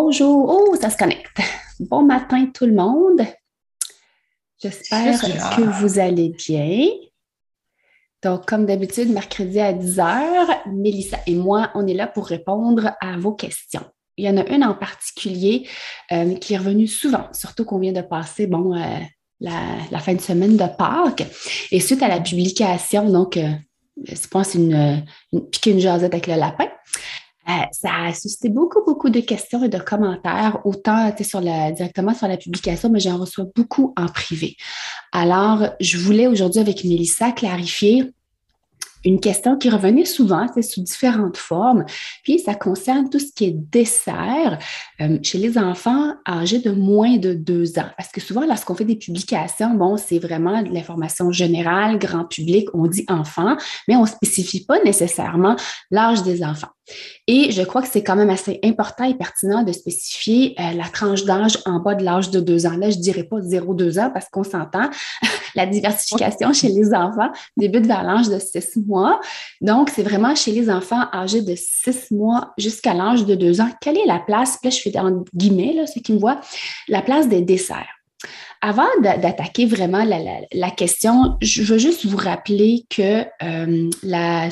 Bonjour. Oh, ça se connecte. Bon matin tout le monde. J'espère que vous allez bien. Donc, comme d'habitude, mercredi à 10h, Mélissa et moi, on est là pour répondre à vos questions. Il y en a une en particulier euh, qui est revenue souvent, surtout qu'on vient de passer, bon, euh, la, fin de semaine de Pâques. Et suite à la publication, donc, euh, je pense une, une piquer une jasette avec le lapin, euh, ça a suscité beaucoup, beaucoup de questions et de commentaires, autant directement sur la publication, mais j'en reçois beaucoup en privé. Alors, je voulais aujourd'hui avec Mélissa clarifier une question qui revenait souvent, c'est sous différentes formes. Puis ça concerne tout ce qui est dessert euh, chez les enfants âgés de moins de deux ans. Parce que souvent, lorsqu'on fait des publications, bon, c'est vraiment de l'information générale, grand public, on dit enfants, mais on ne spécifie pas nécessairement l'âge des enfants. Et je crois que c'est quand même assez important et pertinent de spécifier euh, la tranche d'âge en bas de l'âge de deux ans. Là, je ne dirais pas 0-2 ans parce qu'on s'entend. la diversification chez les enfants débute vers l'âge de six mois. Donc, c'est vraiment chez les enfants âgés de six mois jusqu'à l'âge de deux ans. Quelle est la place, là, je fais en guillemets, là, ceux qui me voient, la place des desserts. Avant d'attaquer vraiment la, question, je veux juste vous rappeler que euh, la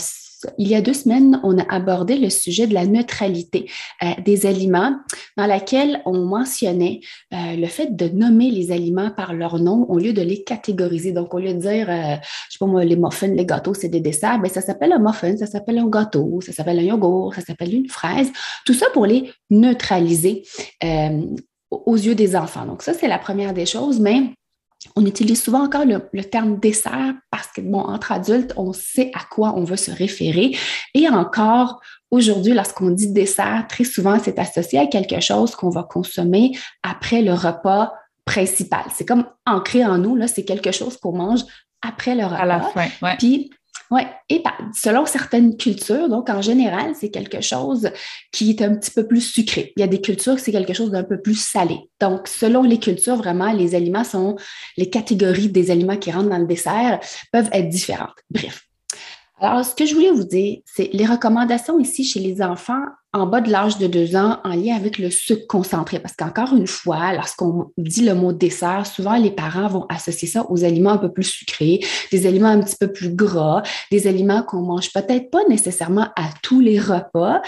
il y a deux semaines, on a abordé le sujet de la neutralité euh, des aliments, dans laquelle on mentionnait euh, le fait de nommer les aliments par leur nom au lieu de les catégoriser. Donc, au lieu de dire, euh, je sais pas moi, les muffins, les gâteaux, c'est des desserts, bien, ça s'appelle un muffin, ça s'appelle un gâteau, ça s'appelle un yogourt, ça s'appelle une fraise. Tout ça pour les neutraliser aux yeux des enfants. Donc, ça, c'est la première des choses, mais on utilise souvent encore le, terme dessert parce que, bon, entre adultes, on sait à quoi on veut se référer. Et encore, aujourd'hui, lorsqu'on dit dessert, très souvent, c'est associé à quelque chose qu'on va consommer après le repas principal. C'est comme ancré en nous, là, c'est quelque chose qu'on mange après le repas. À la fin, ouais. Puis, oui, et selon certaines cultures, donc en général, c'est quelque chose qui est un petit peu plus sucré. Il y a des cultures, c'est quelque chose d'un peu plus salé. Donc, selon les cultures, vraiment, les aliments sont, les catégories des aliments qui rentrent dans le dessert peuvent être différentes. Bref. Alors, ce que je voulais vous dire, c'est les recommandations ici chez les enfants en bas de l'âge de deux ans en lien avec le sucre concentré. Parce qu'encore une fois, lorsqu'on dit le mot dessert, souvent les parents vont associer ça aux aliments un peu plus sucrés, des aliments un petit peu plus gras, des aliments qu'on mange peut-être pas nécessairement à tous les repas,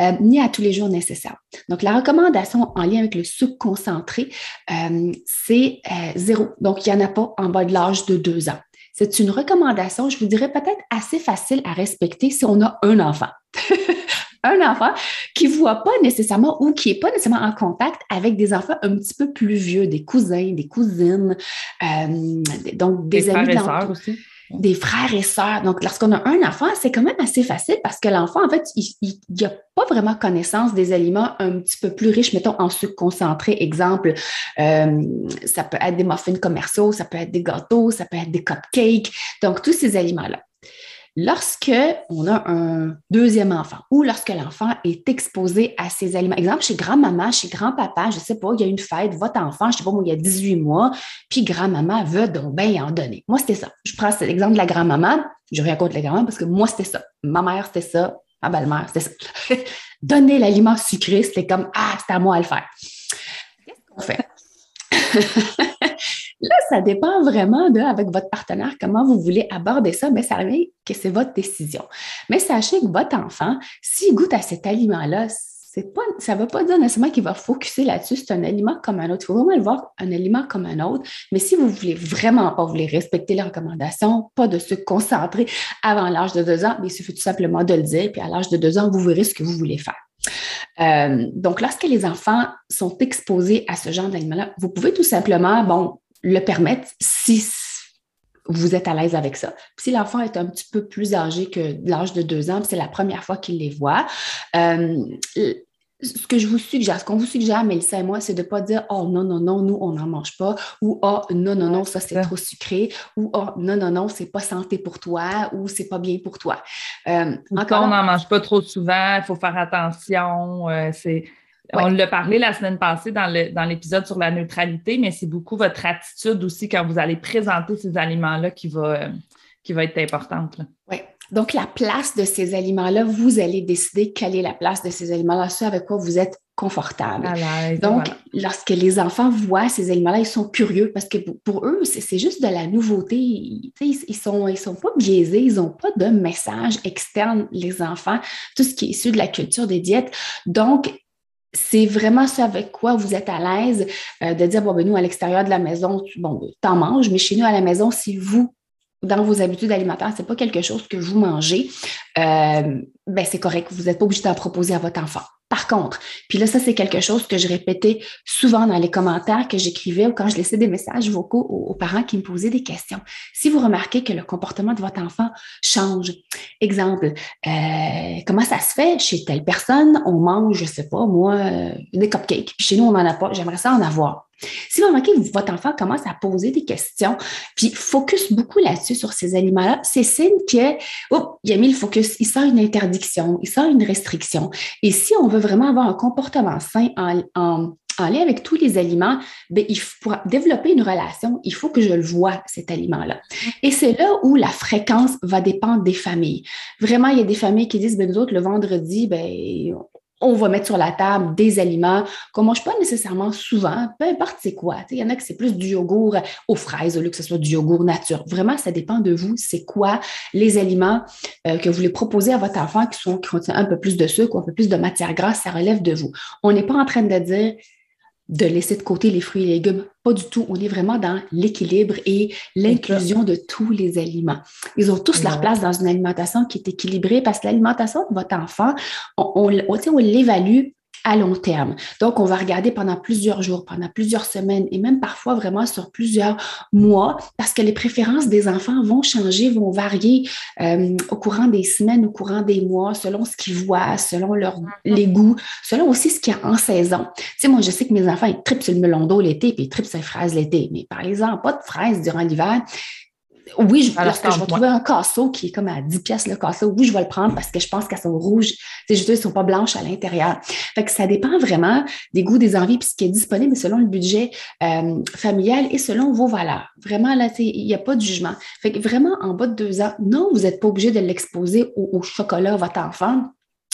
euh, ni à tous les jours nécessaires. Donc, la recommandation en lien avec le sucre concentré, euh, c'est euh, zéro. Donc, il n'y en a pas en bas de l'âge de deux ans. C'est une recommandation, je vous dirais peut-être assez facile à respecter si on a un enfant. un enfant qui ne voit pas nécessairement ou qui n'est pas nécessairement en contact avec des enfants un petit peu plus vieux, des cousins, des cousines, euh, donc des, amis de aussi des frères et sœurs. Donc, lorsqu'on a un enfant, c'est quand même assez facile parce que l'enfant, en fait, il n'a pas vraiment connaissance des aliments un petit peu plus riches, mettons, en sucre concentré. Exemple, euh, ça peut être des muffins commerciaux, ça peut être des gâteaux, ça peut être des cupcakes. Donc, tous ces aliments-là. Lorsque on a un deuxième enfant ou lorsque l'enfant est exposé à ces aliments, exemple chez grand-maman, chez grand-papa, je ne sais pas, il y a une fête, votre enfant, je ne sais pas, moi, il y a 18 mois, puis grand-maman veut donc bien en donner. Moi, c'était ça. Je prends cet exemple de la grand-maman, je rien contre la grand-maman parce que moi, c'était ça. Ma mère, c'était ça. Ma belle-mère, c'était ça. Donner l'aliment sucré, c'était comme, ah, c'est à moi à le faire. Qu'est-ce qu'on fait? Ça dépend vraiment de, avec votre partenaire, comment vous voulez aborder ça, mais ça veut que c'est votre décision. Mais sachez que votre enfant, s'il goûte à cet aliment-là, pas, ça ne veut pas dire nécessairement qu'il va focuser là-dessus. C'est un aliment comme un autre. Il faut vraiment le voir un aliment comme un autre. Mais si vous voulez vraiment pas, vous voulez respecter les recommandations, pas de se concentrer avant l'âge de deux ans, mais il suffit tout simplement de le dire. Puis à l'âge de deux ans, vous verrez ce que vous voulez faire. Euh, donc, lorsque les enfants sont exposés à ce genre d'aliment-là, vous pouvez tout simplement, bon, le permettre si vous êtes à l'aise avec ça. si l'enfant est un petit peu plus âgé que l'âge de deux ans, c'est la première fois qu'il les voit, euh, ce que je vous suggère, ce qu'on vous suggère, Mélissa et moi, c'est de ne pas dire Oh non, non, non, nous, on n'en mange pas, ou Oh non, non, non, ça, c'est trop sucré, ou Oh non, non, non, c'est pas santé pour toi, ou c'est pas bien pour toi. Euh, encore... On n'en mange pas trop souvent, il faut faire attention. Euh, c'est... On l'a parlé la semaine passée dans, l'épisode sur la neutralité, mais c'est beaucoup votre attitude aussi quand vous allez présenter ces aliments-là qui va, euh, qui va être importante. Oui. Donc, la place de ces aliments-là, vous allez décider quelle est la place de ces aliments-là, ce avec quoi vous êtes confortable. Donc, lorsque les enfants voient ces aliments-là, ils sont curieux parce que pour, eux, c'est juste de la nouveauté. Ils, ils sont, ils sont pas biaisés, ils n'ont pas de message externe, les enfants, tout ce qui est issu de la culture des diètes. Donc, c'est vraiment ça avec quoi vous êtes à l'aise euh, de dire, bon, ben, nous, à l'extérieur de la maison, bon, t'en manges, mais chez nous, à la maison, si vous, dans vos habitudes alimentaires, ce n'est pas quelque chose que vous mangez, euh, ben, c'est correct. Vous n'êtes pas obligé d'en proposer à votre enfant. Par contre, puis là, ça, c'est quelque chose que je répétais souvent dans les commentaires que j'écrivais ou quand je laissais des messages vocaux aux, parents qui me posaient des questions. Si vous remarquez que le comportement de votre enfant change, exemple, euh, comment ça se fait chez telle personne, on mange, je sais pas, moi, euh, des cupcakes, chez nous, on n'en a pas, j'aimerais ça en avoir. Si vous remarquez que votre enfant commence à poser des questions, puis focus beaucoup là-dessus sur ces aliments-là, c'est signe que, oh, il a mis le focus, il sent une interdiction, il sent une restriction. Et si on veut vraiment avoir un comportement sain en, lien avec tous les aliments, bien, il pour développer une relation, il faut que je le vois, cet aliment-là. Et c'est là où la fréquence va dépendre des familles. Vraiment, il y a des familles qui disent, ben, nous autres, le vendredi, ben, on va mettre sur la table des aliments qu'on ne mange pas nécessairement souvent, peu importe c'est quoi. Il y en a qui c'est plus du yogourt aux fraises au lieu que ce soit du yogourt nature. Vraiment, ça dépend de vous. C'est quoi les aliments euh, que vous voulez proposer à votre enfant qui, sont, qui contiennent un peu plus de sucre ou un peu plus de matière grasse, ça relève de vous. On n'est pas en train de dire de laisser de côté les fruits et légumes. Pas du tout. On est vraiment dans l'équilibre et l'inclusion de tous les aliments. Ils ont tous leur place dans une alimentation qui est équilibrée parce que l'alimentation de votre enfant, on, on, on l'évalue à long terme. Donc, on va regarder pendant plusieurs jours, pendant plusieurs semaines et même parfois vraiment sur plusieurs mois parce que les préférences des enfants vont changer, vont varier euh, au courant des semaines, au courant des mois, selon ce qu'ils voient, selon leur, mm-hmm. les goûts, selon aussi ce qu'il y a en saison. Tu sais, moi, je sais que mes enfants, ils tripent sur le melon d'eau l'été puis ils tripent sur les fraises l'été. Mais par exemple, pas de fraises durant l'hiver oui, je, lorsque je vais trouver un casseau qui est comme à 10 pièces le casseau, oui, je vais le prendre parce que je pense qu'elles sont rouges. C'est juste, elles sont pas blanches à l'intérieur. Fait que ça dépend vraiment des goûts, des envies, puis ce qui est disponible selon le budget euh, familial et selon vos valeurs. Vraiment, là, il n'y a pas de jugement. Fait que vraiment, en bas de deux ans, non, vous n'êtes pas obligé de l'exposer au, chocolat à votre enfant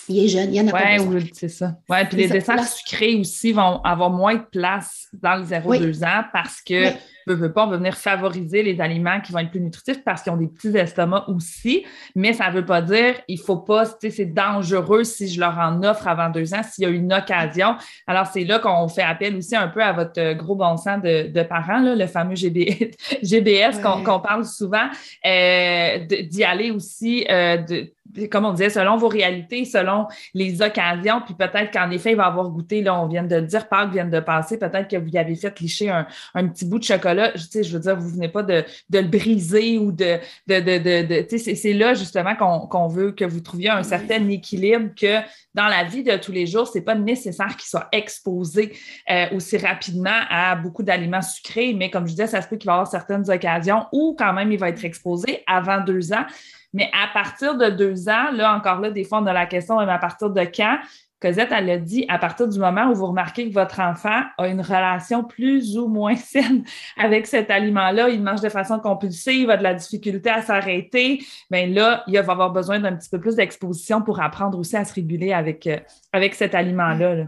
il est jeune, il y en a pas besoin. Oui, c'est ça. Oui, puis les desserts sucrés aussi vont avoir moins de place dans le 0-2 ans parce que ne veut pas, on va venir favoriser les aliments qui vont être plus nutritifs parce qu'ils ont des petits estomacs aussi, mais ça ne veut pas dire il ne faut pas, c'est dangereux si je leur en offre avant deux ans, s'il y a une occasion. Alors, c'est là qu'on fait appel aussi un peu à votre gros bon sens de, parents, le fameux GBS qu'on parle souvent, euh, d'y aller aussi, euh, de, comme on disait, selon vos réalités, selon les occasions, puis peut-être qu'en effet, il va avoir goûté, là, on vient de dire, Pâques vient de passer, peut-être que vous y avez fait licher un, un petit bout de chocolat je, je veux dire, vous venez pas de, le briser ou de. de, de, c'est là justement qu'on veut que vous trouviez un certain équilibre que dans la vie de tous les jours, c'est pas nécessaire qu'il soit exposé euh, aussi rapidement à beaucoup d'aliments sucrés, mais comme je disais, ça se peut qu'il va y avoir certaines occasions où quand même il va être exposé avant deux ans. Mais à partir de deux ans, là encore là, des fois, on a la question, mais à partir de quand? Cosette, elle a dit, à partir du moment où vous remarquez que votre enfant a une relation plus ou moins saine avec cet aliment-là, il mange de façon compulsive, a de la difficulté à s'arrêter, bien là, il va avoir besoin d'un petit peu plus d'exposition pour apprendre aussi à se réguler avec, euh, avec cet aliment-là.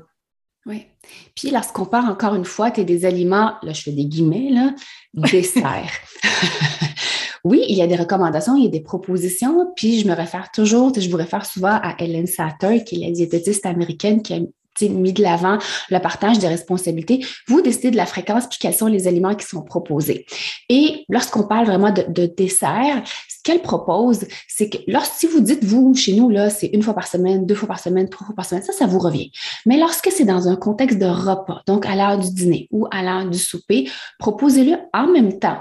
Oui. Puis lorsqu'on parle encore une fois, tu es des aliments, là je fais des guillemets, là, dessert. oui, il y a des recommandations, il y a des propositions, puis je me réfère toujours, je vous réfère souvent à Ellen Satter, qui est la diététiste américaine qui a mis de l'avant le partage des responsabilités, vous décidez de la fréquence puis quels sont les aliments qui sont proposés. Et lorsqu'on parle vraiment de, de dessert, ce qu'elle propose, c'est que lorsque si vous dites, vous, chez nous, là, c'est une fois par semaine, deux fois par semaine, trois fois par semaine, ça, ça vous revient. Mais lorsque c'est dans un contexte de repas, donc à l'heure du dîner ou à l'heure du souper, proposez-le en même temps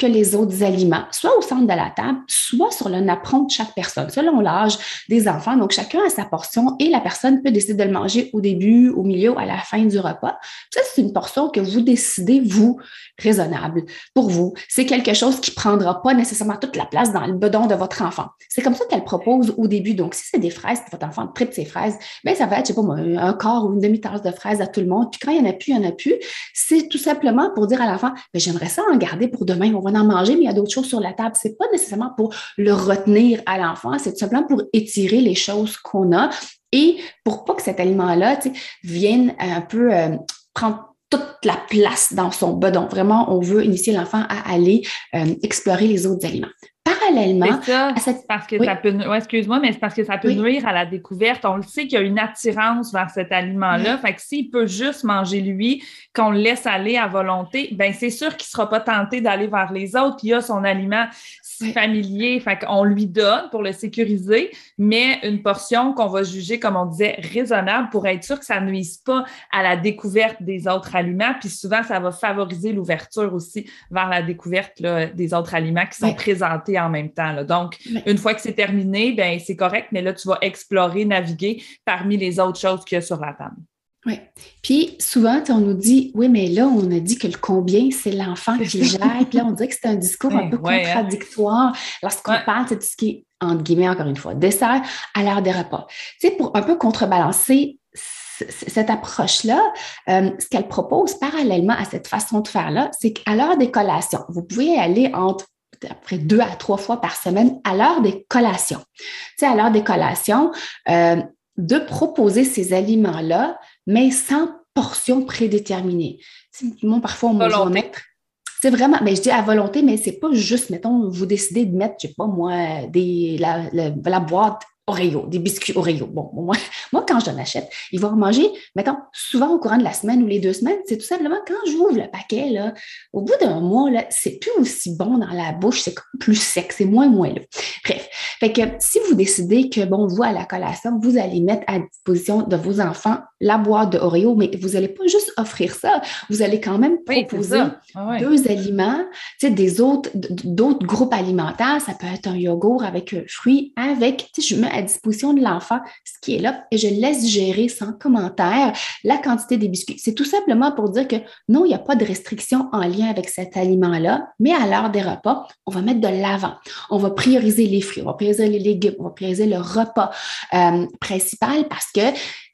que les autres aliments, soit au centre de la table, soit sur le napperon de chaque personne, selon l'âge des enfants. Donc, chacun a sa portion et la personne peut décider de le manger au début, au milieu, à la fin du repas. Ça, c'est une portion que vous décidez, vous, raisonnable pour vous. C'est quelque chose qui ne prendra pas nécessairement toute la place dans le bedon de votre enfant. C'est comme ça qu'elle propose au début. Donc, si c'est des fraises, votre enfant tripe ses fraises, bien, ça va être, je sais pas un quart ou une demi-tasse de fraises à tout le monde. Puis quand il n'y en a plus, il n'y en a plus. C'est tout simplement pour dire à l'enfant, ben, j'aimerais ça en garder pour demain. Manger, mais il y a d'autres choses sur la table. C'est pas nécessairement pour le retenir à l'enfant, c'est tout simplement pour étirer les choses qu'on a et pour pas que cet aliment-là vienne un peu euh, prendre toute la place dans son bedon. Vraiment, on veut initier l'enfant à aller euh, explorer les autres aliments parallèlement ça, parce que ça peut excuse-moi mais c'est parce que ça peut nuire à la découverte. On le sait qu'il y a une attirance vers cet aliment là fait que s'il peut juste manger lui qu'on le laisse aller à volonté ben c'est sûr qu'il sera pas tenté d'aller vers les autres. Il a son aliment familier. Fait qu'on lui donne pour le sécuriser mais une portion qu'on va juger comme on disait raisonnable pour être sûr que ça ne nuise pas à la découverte des autres aliments. Puis souvent ça va favoriser l'ouverture aussi vers la découverte des autres aliments qui sont présentés en même temps. Donc, une fois que c'est terminé, ben c'est correct, mais là, tu vas explorer, naviguer parmi les autres choses qu'il y a sur la table. Oui. Puis souvent, on nous dit, oui, mais là, on a dit que le combien, c'est l'enfant qui gère. Puis là, on dirait que c'est un discours un peu hein. contradictoire lorsqu'on parle de tout ce qui est, entre guillemets, encore une fois, dessert à l'heure des repas. Tu sais, pour un peu contrebalancer cette approche-là, euh, ce qu'elle propose parallèlement à cette façon de faire-là, c'est qu'à l'heure des collations, vous pouvez aller entre après deux à trois fois par semaine à l'heure des collations. Tu sais, à l'heure des collations, euh, de proposer ces aliments-là, mais sans portion prédéterminée. Moi, parfois, on va mettre c'est vraiment, mais je dis à volonté, mais c'est pas juste, mettons, vous décidez de mettre, je sais pas moi, des, la, la boîte Des biscuits Oreo. Bon, moi, moi quand je achète, ils vont manger, mettons, souvent au courant de la semaine ou les deux semaines. C'est tout simplement quand j'ouvre le paquet, au bout d'un mois, là, c'est plus aussi bon dans la bouche, c'est plus sec, c'est moins là. Bref. Fait que si vous décidez que, bon, vous, à la collation, vous allez mettre à disposition de vos enfants la boîte de Oreo, mais vous n'allez pas juste offrir ça, vous allez quand même proposer ah deux aliments, tu sais, des autres, d'autres groupes alimentaires. Ça peut être un yogourt avec un fruit, avec, tu sais, je mets à disposition de l'enfant ce qui est là et je laisse gérer sans commentaire la quantité des biscuits. C'est tout simplement pour dire que non, il n'y a pas de restriction en lien avec cet aliment-là, mais à l'heure des repas, on va mettre de l'avant. On va prioriser les fruits, on va prioriser les légumes, on va prioriser le repas euh, principal parce que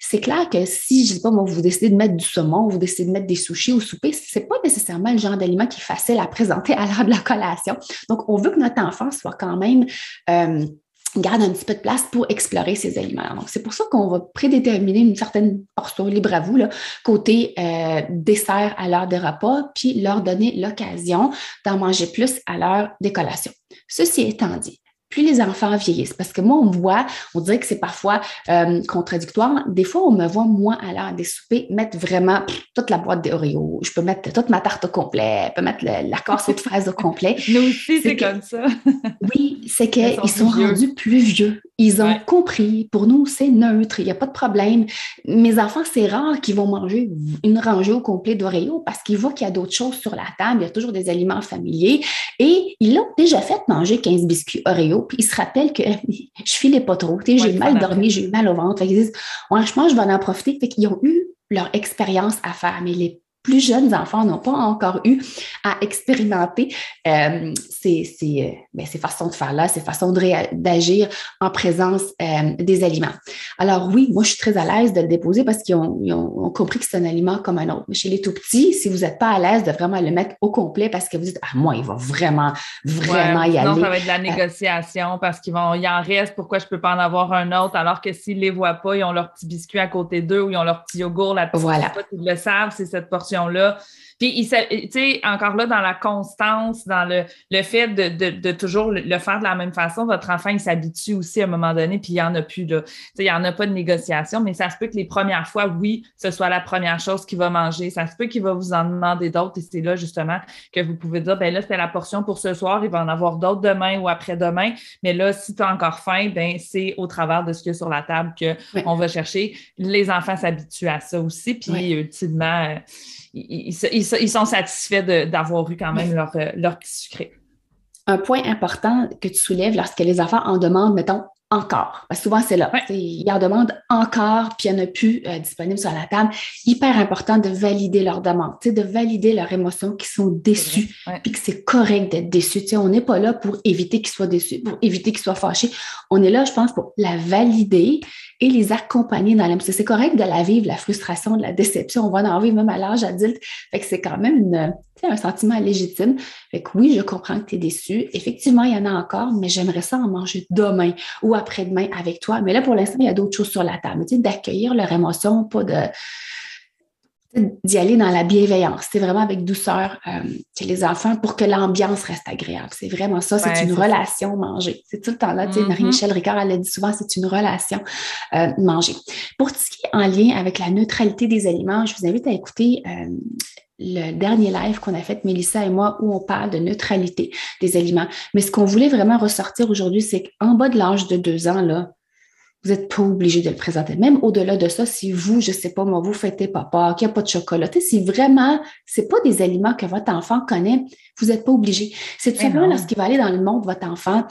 c'est clair que si, je sais pas, vous décidez de mettre du saumon, vous décidez de mettre des sushis au souper, ce n'est pas nécessairement le genre d'aliment qui est facile à présenter à l'heure de la collation. Donc, on veut que notre enfant soit quand même euh, garde un petit peu de place pour explorer ces aliments. Donc, c'est pour ça qu'on va prédéterminer une certaine portion libre à vous, là, côté euh, dessert à l'heure des repas, puis leur donner l'occasion d'en manger plus à l'heure des collations. Ceci étant dit, plus les enfants vieillissent. Parce que moi, on me voit, on dirait que c'est parfois euh, contradictoire. Des fois, on me voit, moi, à l'heure des soupers, mettre vraiment toute la boîte d'Oreo. Je peux mettre toute ma tarte au complet, je peux mettre la cassée de fraises au complet. Nous aussi, c'est comme ça. oui, c'est qu'ils sont, sont rendus plus vieux. Ils ont compris. Pour nous, c'est neutre. Il n'y a pas de problème. Mes enfants, c'est rare qu'ils vont manger une rangée au complet d'Oreo parce qu'ils voient qu'il y a d'autres choses sur la table. Il y a toujours des aliments familiers. Et ils l'ont déjà fait manger 15 biscuits Oreo. Puis ils se rappellent que je filais pas trop. j'ai mal dormi, j'ai eu mal au ventre. ils disent, franchement, je vais en profiter. Fait qu'ils ont eu leur expérience à faire. Mais les plus jeunes enfants n'ont pas encore eu à expérimenter euh, ces, ces, ben, ces, façons de faire là, ces façons d'agir en présence des aliments. Alors oui, moi, je suis très à l'aise de le déposer parce qu'ils ont, ont, compris que c'est un aliment comme un autre. Mais chez les tout petits, si vous n'êtes pas à l'aise de vraiment le mettre au complet parce que vous dites, ah, moi, il va vraiment, vraiment y aller. Non, ça va être de la négociation parce qu'ils vont, il en reste, pourquoi je ne peux pas en avoir un autre? Alors que s'ils ne les voient pas, ils ont leur petit biscuit à côté d'eux ou ils ont leur petit yogourt, la petite voilà. ils le savent, c'est cette portion-là. Puis, tu sais, encore là, dans la constance, dans le, le fait de, de, toujours le faire de la même façon, votre enfant, il s'habitue aussi à un moment donné, puis il n'y en a plus, là. Tu sais, il n'y en a pas de négociation, mais ça se peut que les premières fois, oui, ce soit la première chose qu'il va manger. Ça se peut qu'il va vous en demander d'autres, et c'est là, justement, que vous pouvez dire, ben là, c'était la portion pour ce soir, il va en avoir d'autres demain ou après-demain. Mais là, si tu as encore faim, ben c'est au travers de ce qu'il y a sur la table qu'on va chercher. Les enfants s'habituent à ça aussi, puis ultimement, euh, ils, sont satisfaits d'avoir eu quand même leur, euh, leur petit sucré. Un point important que tu soulèves lorsque les enfants en demandent, mettons, encore. Parce que souvent, c'est là. Ils en demandent encore, puis il n'y en a plus euh, disponible sur la table. Hyper important de valider leur demande, de valider leurs émotions qui sont déçues, puis que c'est correct d'être déçu. on n'est pas là pour éviter qu'ils soient déçus, pour éviter qu'ils soient fâchés. On est là, je pense, pour la valider et les accompagner dans la... C'est correct de la vivre, la frustration, de la déception. On va en vivre même à l'âge adulte. Fait que c'est quand même une, un sentiment légitime. Fait que oui, je comprends que tu es déçu. Effectivement, il y en a encore, mais j'aimerais ça en manger demain ou après-demain avec toi. Mais là, pour l'instant, il y a d'autres choses sur la table. D'accueillir leur émotion, pas de d'y aller dans la bienveillance. C'est vraiment avec douceur euh, les enfants pour que l'ambiance reste agréable. C'est vraiment ça. C'est une relation manger. C'est tout le temps là. Mm-hmm. Marie-Michel Ricard, elle a dit souvent, c'est une relation euh, manger. Pour ce qui est en lien avec la neutralité des aliments, je vous invite à écouter euh, le dernier live qu'on a fait, Mélissa et moi, où on parle de neutralité des aliments. Mais ce qu'on voulait vraiment ressortir aujourd'hui, c'est qu'en bas de l'âge de deux ans, là, vous n'êtes pas obligé de le présenter. Même au-delà de ça, si vous, je ne sais pas, moi, vous fêtez papa, qu'il n'y a pas de chocolat, si vraiment ce n'est pas des aliments que votre enfant connaît, vous n'êtes pas obligé. C'est tout simplement lorsqu'il va aller dans le monde, votre enfant,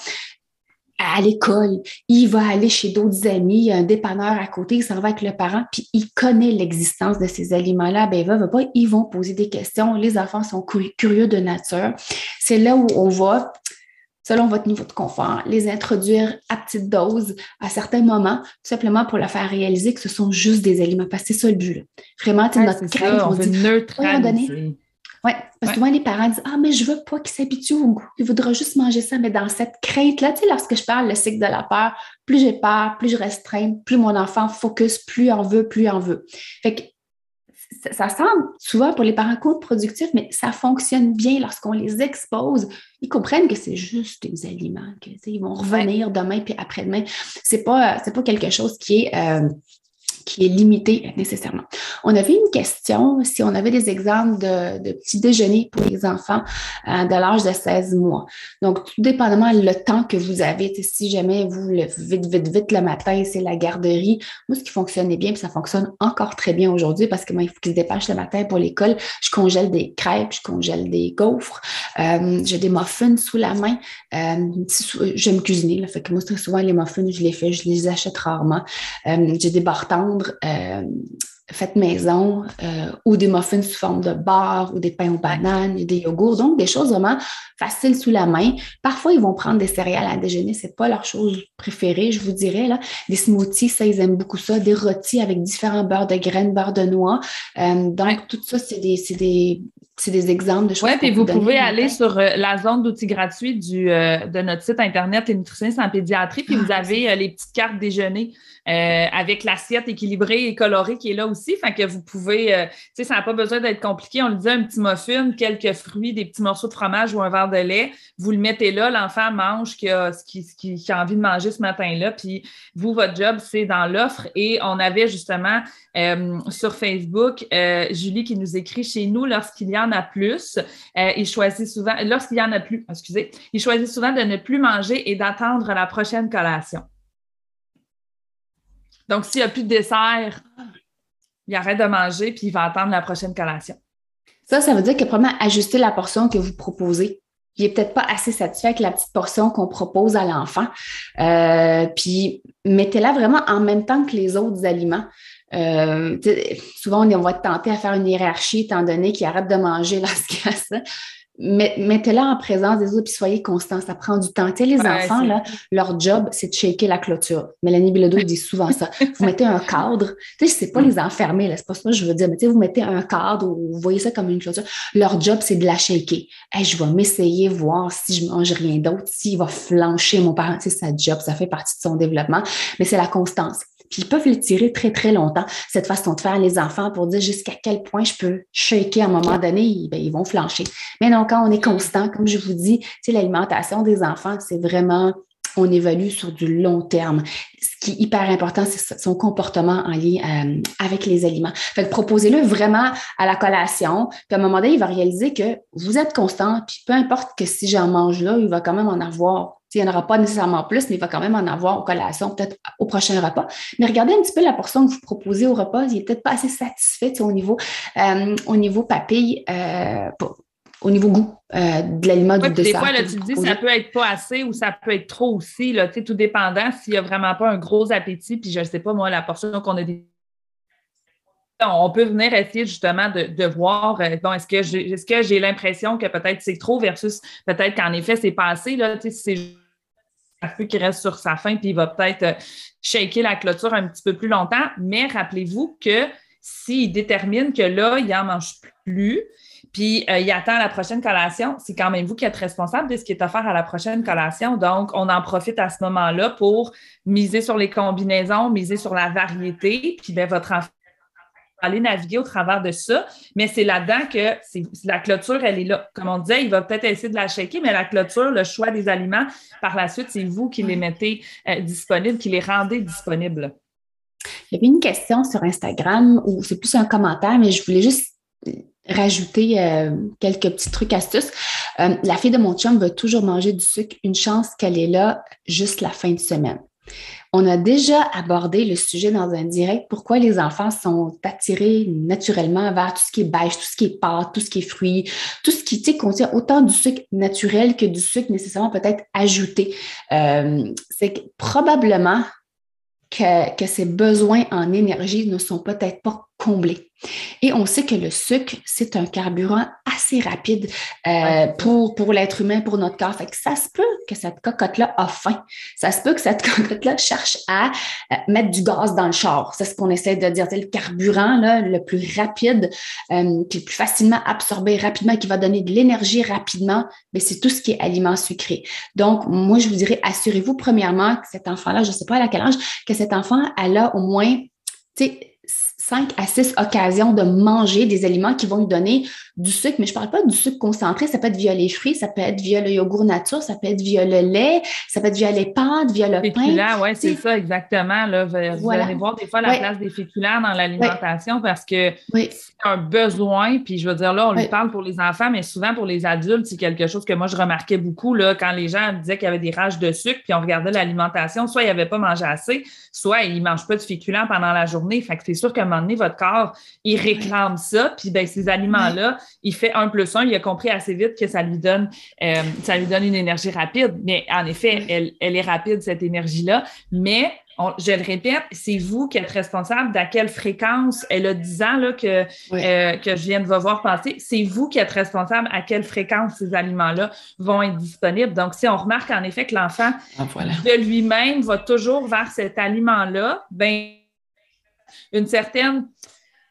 à l'école, il va aller chez d'autres amis, il y a un dépanneur à côté, il s'en va avec le parent, puis il connaît l'existence de ces aliments-là, ben il va, va pas, ils vont poser des questions. Les enfants sont curieux de nature. C'est là où on va selon votre niveau de confort, les introduire à petite dose à certains moments, tout simplement pour leur faire réaliser que ce sont juste des aliments, parce que c'est ça le but. Vraiment, ouais, notre crainte, on, dit, neutraliser. Oui, parce que souvent les parents disent Ah, mais je veux pas qu'il s'habitue au goût, il voudra juste manger ça. Mais dans cette crainte-là, tu sais, lorsque je parle le cycle de la peur, plus j'ai peur, plus je restreins, plus mon enfant focus, plus en veut, plus en veut. Fait que ça, semble souvent pour les parents contre-productif, mais ça fonctionne bien lorsqu'on les expose. Ils comprennent que c'est juste des aliments, qu'ils vont revenir demain puis après-demain. C'est pas, pas quelque chose qui est euh, qui est limité nécessairement. On avait une question si on avait des exemples de, petits déjeuners pour les enfants euh, de l'âge de 16 mois. Donc, tout dépendamment le temps que vous avez, si jamais vous le vite, vite, vite le matin, c'est la garderie. Moi, ce qui fonctionnait bien, puis ça fonctionne encore très bien aujourd'hui parce que moi, il faut qu'ils se dépêchent le matin pour l'école. Je congèle des crêpes, je congèle des gaufres, euh, j'ai des muffins sous la main. Euh, j'aime cuisiner, là, fait que moi, très souvent, les muffins, je les fais, je les achète rarement. J'ai des euh, faites maison euh, ou des muffins sous forme de beurre ou des pains aux bananes, des yogourts. Donc, des choses vraiment faciles sous la main. Parfois, ils vont prendre des céréales à déjeuner. C'est pas leur chose préférée, je vous dirais. Là. Des smoothies, ça, ils aiment beaucoup ça. Des rôtis avec différents beurres de graines, beurre de noix. Euh, donc, tout ça, c'est des, des, c'est des exemples de choses. Oui, puis vous pouvez aller sur la zone d'outils gratuits du, de notre site Internet, Les nutritionnistes en pédiatrie, puis vous ah, avez les petites cartes déjeuner euh, avec l'assiette équilibrée et colorée qui est là aussi. Fait que vous pouvez, euh, tu sais, ça n'a pas besoin d'être compliqué. On le dit, un petit muffin, quelques fruits, des petits morceaux de fromage ou un verre de lait. Vous le mettez là, l'enfant mange qui a, ce qui, qui, a envie de manger ce matin-là. Puis vous, votre job, c'est dans l'offre. Et on avait justement euh, sur Facebook Julie qui nous écrit chez nous lorsqu'il y a plus. il choisit souvent, lorsqu'il y en a plus, excusez, il choisit souvent de ne plus manger et d'attendre la prochaine collation. Donc, s'il n'y a plus de dessert, il arrête de manger puis il va attendre la prochaine collation. Ça, ça veut dire que probablement ajuster la portion que vous proposez. Il n'est peut-être pas assez satisfait avec la petite portion qu'on propose à l'enfant. Euh, puis mettez-la vraiment en même temps que les autres aliments. Euh, souvent, on va être tenté à faire une hiérarchie étant donné qu'ils arrêtent de manger lorsqu'il y a ça mettez-la en présence des autres, puis soyez constant. Ça prend du temps. Tu sais, les enfants, là, leur job, c'est de shaker la clôture. Mélanie Bilodeau dit souvent ça. Vous mettez un cadre. Tu sais, c'est pas les enfermer, là. C'est pas ça que je veux dire. Mais tu sais, vous mettez un cadre ou vous voyez ça comme une clôture. Leur job, c'est de la shaker. Hey, je vais m'essayer, voir si je mange rien d'autre, s'il va flancher mon parent. C'est sa job. Ça fait partie de son développement. Mais c'est la constance. Puis ils peuvent l'étirer très, très longtemps, cette façon de faire les enfants pour dire jusqu'à quel point je peux shaker à un moment donné, ben, ils vont flancher. Mais non, quand on est constant, comme je vous dis, l'alimentation des enfants, c'est vraiment on évalue sur du long terme. Ce qui est hyper important, c'est son comportement en lien euh, avec les aliments. Fait que proposez-le vraiment à la collation. Puis à un moment donné, il va réaliser que vous êtes constant, puis peu importe que si j'en mange là, il va quand même en avoir il n'y en aura pas nécessairement plus, mais il va quand même en avoir aux collations, peut-être au prochain repas. Mais regardez un petit peu la portion que vous proposez au repas. Il n'est peut-être pas assez satisfait au niveau, euh, au niveau papille, euh, au niveau goût euh, de l'aliment du dessert. Des fois, là, tu dis ça peut être pas assez ou ça peut être trop aussi, là, tout dépendant s'il n'y a vraiment pas un gros appétit, puis je ne sais pas, moi, la portion qu'on a on peut venir essayer justement de, voir, bon, est-ce que j'ai l'impression que peut-être c'est trop versus peut-être qu'en effet, c'est pas assez, là, c'est peut qu'il reste sur sa faim, puis il va peut-être euh, shaker la clôture un petit peu plus longtemps. Mais rappelez-vous que s'il détermine que là, il n'en mange plus, puis euh, il attend la prochaine collation, c'est quand même vous qui êtes responsable de ce qui est offert à la prochaine collation. Donc, on en profite à ce moment-là pour miser sur les combinaisons, miser sur la variété, puis bien, votre enfant aller naviguer au travers de ça. Mais c'est là-dedans que la clôture, elle est là. Comme on disait, il va peut-être essayer de la shaker, mais la clôture, le choix des aliments, par la suite, c'est vous qui les mettez euh, disponibles, qui les rendez disponibles. Il y avait une question sur Instagram, ou c'est plus un commentaire, mais je voulais juste rajouter euh, quelques petits trucs astuces. Euh, la fille de mon chum veut toujours manger du sucre. Une chance qu'elle est là juste la fin de semaine. On a déjà abordé le sujet dans un direct, pourquoi les enfants sont attirés naturellement vers tout ce qui est beige, tout ce qui est pâte, tout ce qui est fruits, tout ce qui contient autant du sucre naturel que du sucre nécessairement peut-être ajouté. Euh, c'est probablement que ces besoins en énergie ne sont peut-être pas comblés. Et on sait que le sucre, c'est un carburant assez rapide euh, pour, pour l'être humain, pour notre corps. Fait que ça se peut que cette cocotte-là a faim. Ça se peut que cette cocotte-là cherche à euh, mettre du gaz dans le char. C'est ce qu'on essaie de dire. C'est le carburant là, le plus rapide, euh, qui est plus facilement absorbé rapidement, qui va donner de l'énergie rapidement, mais c'est tout ce qui est aliments sucrés. Donc, moi, je vous dirais, assurez-vous premièrement que cet enfant-là, je ne sais pas à quel âge, que cet enfant, elle a au moins, tu sais, cinq à six occasions de manger des aliments qui vont lui donner du sucre, mais je ne parle pas du sucre concentré, ça peut être via les fruits, ça peut être via le yogourt nature, ça peut être via le lait, ça peut être via les pâtes, via le pain. Oui, c'est ça, exactement. Là. Vous allez voir des fois la place des féculents dans l'alimentation parce que c'est un besoin, puis je veux dire, là, on lui parle pour les enfants, mais souvent pour les adultes, c'est quelque chose que moi, je remarquais beaucoup là, quand les gens disaient qu'il y avait des rages de sucre, puis on regardait l'alimentation, soit il avait pas mangé assez, soit il ne mange pas de féculents pendant la journée. Fait que c'est sûr qu'à donné, votre corps, il réclame ça. Puis ben, ces aliments-là, il fait un plus un. Il a compris assez vite que ça lui donne, euh, ça lui donne une énergie rapide. Mais en effet, elle, elle est rapide, cette énergie-là. Mais je le répète, c'est vous qui êtes responsable d'à quelle fréquence, elle a 10 ans là, que, euh, que je viens de voir passer, c'est vous qui êtes responsable à quelle fréquence ces aliments-là vont être disponibles. Donc, si on remarque en effet que l'enfant ah, de lui-même va toujours vers cet aliment-là, ben une certaine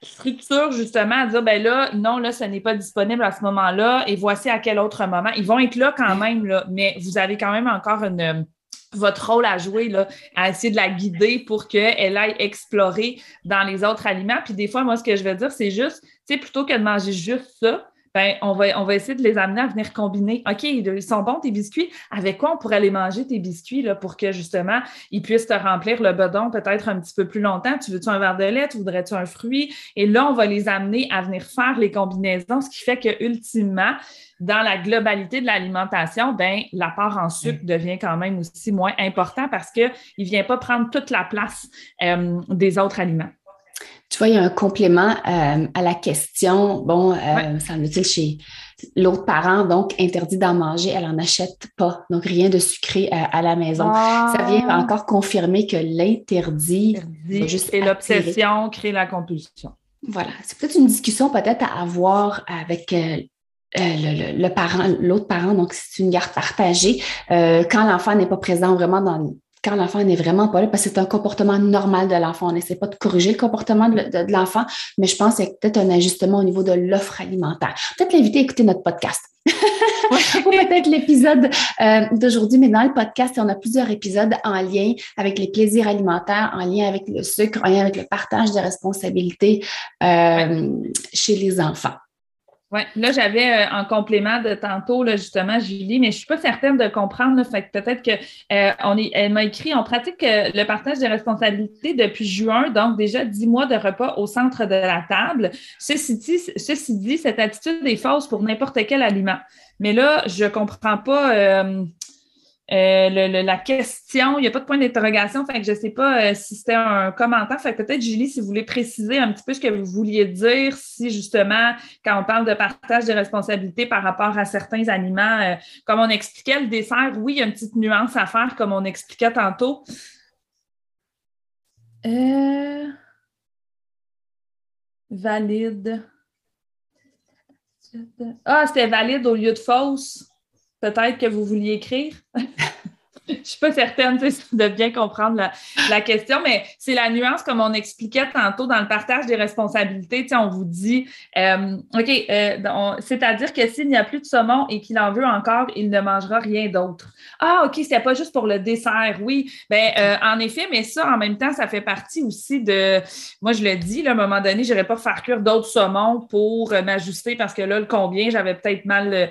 structure justement à dire ben là non là ce n'est pas disponible à ce moment-là et voici à quel autre moment ils vont être là quand même mais vous avez quand même encore une votre rôle à jouer, là, à essayer de la guider pour qu'elle aille explorer dans les autres aliments. Puis des fois, moi, ce que je veux dire, c'est juste, tu sais, plutôt que de manger juste ça, ben, on va, on va essayer de les amener à venir combiner. OK, ils sont bons tes biscuits. Avec quoi on pourrait les manger tes biscuits là, pour que justement ils puissent te remplir le bedon peut-être un petit peu plus longtemps? Tu veux-tu un verre de lait? Tu voudrais-tu un fruit? Et là, on va les amener à venir faire les combinaisons, ce qui fait que ultimement, dans la globalité de l'alimentation, ben, l'apport en sucre devient quand même aussi moins important parce qu'il ne vient pas prendre toute la place euh, des autres aliments. Tu vois, il y a un complément euh, à la question. Bon, euh, semble-t-il, chez l'autre parent, donc interdit d'en manger, elle n'en achète pas. Donc, rien de sucré euh, à, la maison. Ça vient ah. encore confirmer que l'interdit crée l'obsession, crée la compulsion. Voilà. C'est peut-être une discussion peut-être à avoir avec le, parent, l'autre parent, donc c'est une garde partagée. quand l'enfant n'est pas présent vraiment dans, quand l'enfant n'est vraiment pas là, parce que c'est un comportement normal de l'enfant. On n'essaie pas de corriger le comportement de, l'enfant, mais je pense qu'il y a peut-être un ajustement au niveau de l'offre alimentaire. Peut-être l'inviter à écouter notre podcast. Ou peut-être l'épisode euh, d'aujourd'hui, mais dans le podcast, on a plusieurs épisodes en lien avec les plaisirs alimentaires, en lien avec le sucre, en lien avec le partage des responsabilités euh, chez les enfants. Oui, là, j'avais euh, en complément de tantôt, là, justement, Julie, mais je ne suis pas certaine de comprendre. Là, fait peut-être que euh, elle m'a écrit on pratique euh, le partage des responsabilités depuis juin, donc déjà dix mois de repas au centre de la table. Ceci dit, ceci dit cette attitude est fausse pour n'importe quel aliment. Mais là, je ne comprends pas euh, la question, il n'y a pas de point d'interrogation, je ne sais pas euh, si c'était un commentaire. Peut-être, Julie, si vous voulez préciser un petit peu ce que vous vouliez dire, si justement, quand on parle de partage de responsabilités par rapport à certains aliments, euh, comme on expliquait le dessert, oui, il y a une petite nuance à faire, comme on expliquait tantôt. Valide. Ah, c'était valide au lieu de fausse peut-être que vous vouliez écrire. je ne suis pas certaine de bien comprendre la, question, mais c'est la nuance, comme on expliquait tantôt dans le partage des responsabilités. On vous dit, euh, OK, euh, c'est-à-dire que s'il n'y a plus de saumon et qu'il en veut encore, il ne mangera rien d'autre. Ah, OK, c'est pas juste pour le dessert, oui. Ben, euh, en effet, mais ça, en même temps, ça fait partie aussi de. Moi, je le dis, à un moment donné, je n'irais pas faire cuire d'autres saumons pour m'ajuster parce que là, le combien, j'avais peut-être mal,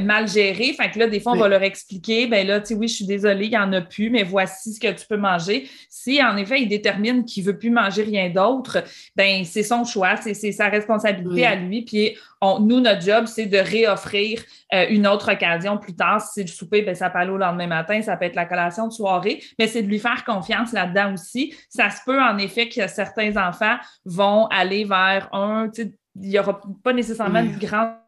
mal géré. Fait que là, des fois, on va leur expliquer, ben là, tu sais, oui, je suis désolée il n'y en a plus, mais voici ce que tu peux manger. Si en effet, il détermine qu'il ne veut plus manger rien d'autre, ben c'est son choix, c'est sa responsabilité à lui. Puis nous, notre job, c'est de réoffrir euh, une autre occasion plus tard. Si c'est le souper, ben, ça peut aller au lendemain matin, ça peut être la collation de soirée, mais c'est de lui faire confiance là-dedans aussi. Ça se peut en effet que certains enfants vont aller vers un, il n'y aura pas nécessairement de grand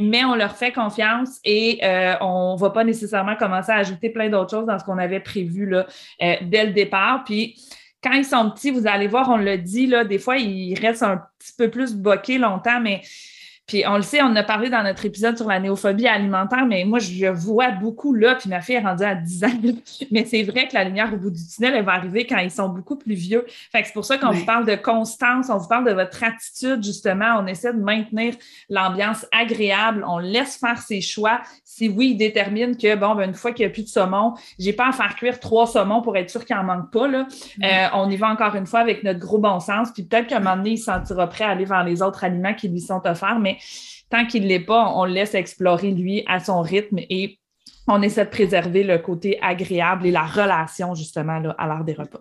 mais on leur fait confiance et euh, on ne va pas nécessairement commencer à ajouter plein d'autres choses dans ce qu'on avait prévu là, euh, dès le départ. Puis, quand ils sont petits, vous allez voir, on le dit, là, des fois, ils restent un petit peu plus boqués longtemps, mais puis on le sait, on en a parlé dans notre épisode sur la néophobie alimentaire, mais moi, je vois beaucoup là, puis ma fille est rendue à 10 ans. Mais c'est vrai que la lumière au bout du tunnel, elle va arriver quand ils sont beaucoup plus vieux. Fait que c'est pour ça qu'on vous parle de constance, on vous parle de votre attitude, justement. On essaie de maintenir l'ambiance agréable, on laisse faire ses choix. Si oui, il détermine que, bon, ben, une fois qu'il n'y a plus de saumon, j'ai pas à faire cuire trois saumons pour être sûr qu'il n'en manque pas. Là. Euh, on y va encore une fois avec notre gros bon sens, puis peut-être qu'à un moment donné, il se sentira prêt à aller vers les autres aliments qui lui sont offerts, mais tant qu'il ne l'est pas, on le laisse explorer lui à son rythme et on essaie de préserver le côté agréable et la relation justement à l'heure des repas.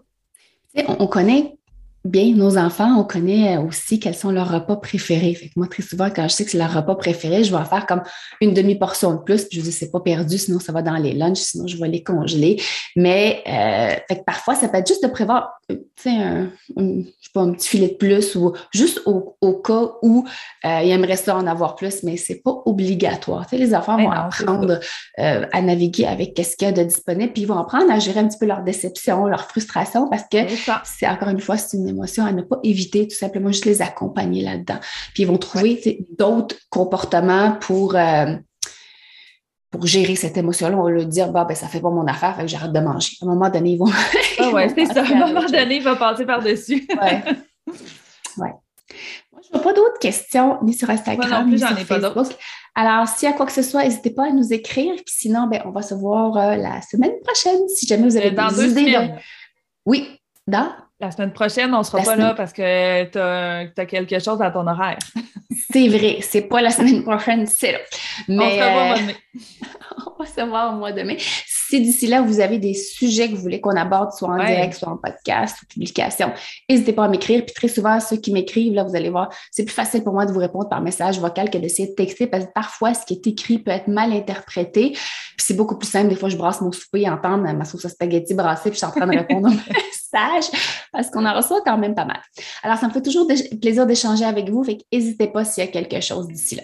On connaît bien nos enfants, on connaît aussi quels sont leurs repas préférés. Fait que moi, très souvent, quand je sais que c'est leur repas préféré, je vais en faire comme une demi-portion de plus. Puis je dis, c'est pas perdu, sinon ça va dans les lunchs, sinon je vais les congeler. Mais euh, fait que parfois, ça peut être juste de prévoir euh, un, un, pas, un petit filet de plus ou juste au, cas où euh, ils aimeraient ça en avoir plus, mais c'est pas obligatoire. Les enfants vont apprendre euh, à naviguer avec ce qu'il y a de disponible, puis ils vont apprendre à gérer un petit peu leur déception, leur frustration, parce que c'est encore une fois, c'est une émotion à ne pas éviter, tout simplement juste les accompagner là-dedans. Puis ils vont trouver d'autres comportements pour, euh, pour gérer cette émotion-là. On va leur dire, bah, ben, ça fait pas mon affaire, fait que j'arrête de manger. À un moment donné, ils vont. Ah ouais, c'est ça. À un moment donné, il va passer par-dessus. ouais. ouais. Moi, je n'ai pas d'autres questions, ni sur Instagram, ni sur Facebook. Alors, s'il y a quoi que ce soit, n'hésitez pas à nous écrire. Puis sinon, ben, on va se voir euh, la semaine prochaine, si jamais vous avez dans des idées. Oui, dans la semaine prochaine, on ne sera pas là parce que tu as, quelque chose à ton horaire. c'est vrai, c'est pas la semaine prochaine, c'est là. Mais, on se revoit au mois de mai. on va se voir au mois de mai. Si d'ici là, vous avez des sujets que vous voulez qu'on aborde, soit en direct, soit en podcast ou publication, n'hésitez pas à m'écrire. Puis très souvent, ceux qui m'écrivent, là, vous allez voir, c'est plus facile pour moi de vous répondre par message vocal que d'essayer de texter parce que parfois, ce qui est écrit peut être mal interprété. Puis c'est beaucoup plus simple. Des fois, je brasse mon souper, entendre ma sauce à spaghetti brassée, puis je suis en train de répondre aux messages parce qu'on en reçoit quand même pas mal. Alors, ça me fait toujours plaisir d'échanger avec vous. Fait n'hésitez pas s'il y a quelque chose d'ici là.